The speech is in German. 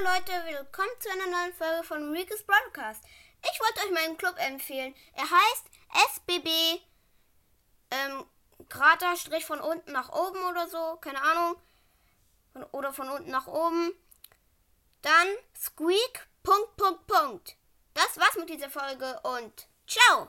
Hallo Leute, willkommen zu einer neuen Folge von Rico's Broadcast. Ich wollte euch meinen Club empfehlen. Er heißt SBB ähm, Krater Strich von unten nach oben oder so, keine Ahnung. Von, oder von unten nach oben. Dann Squeak, Punkt, Punkt, Punkt. Das war's mit dieser Folge und ciao!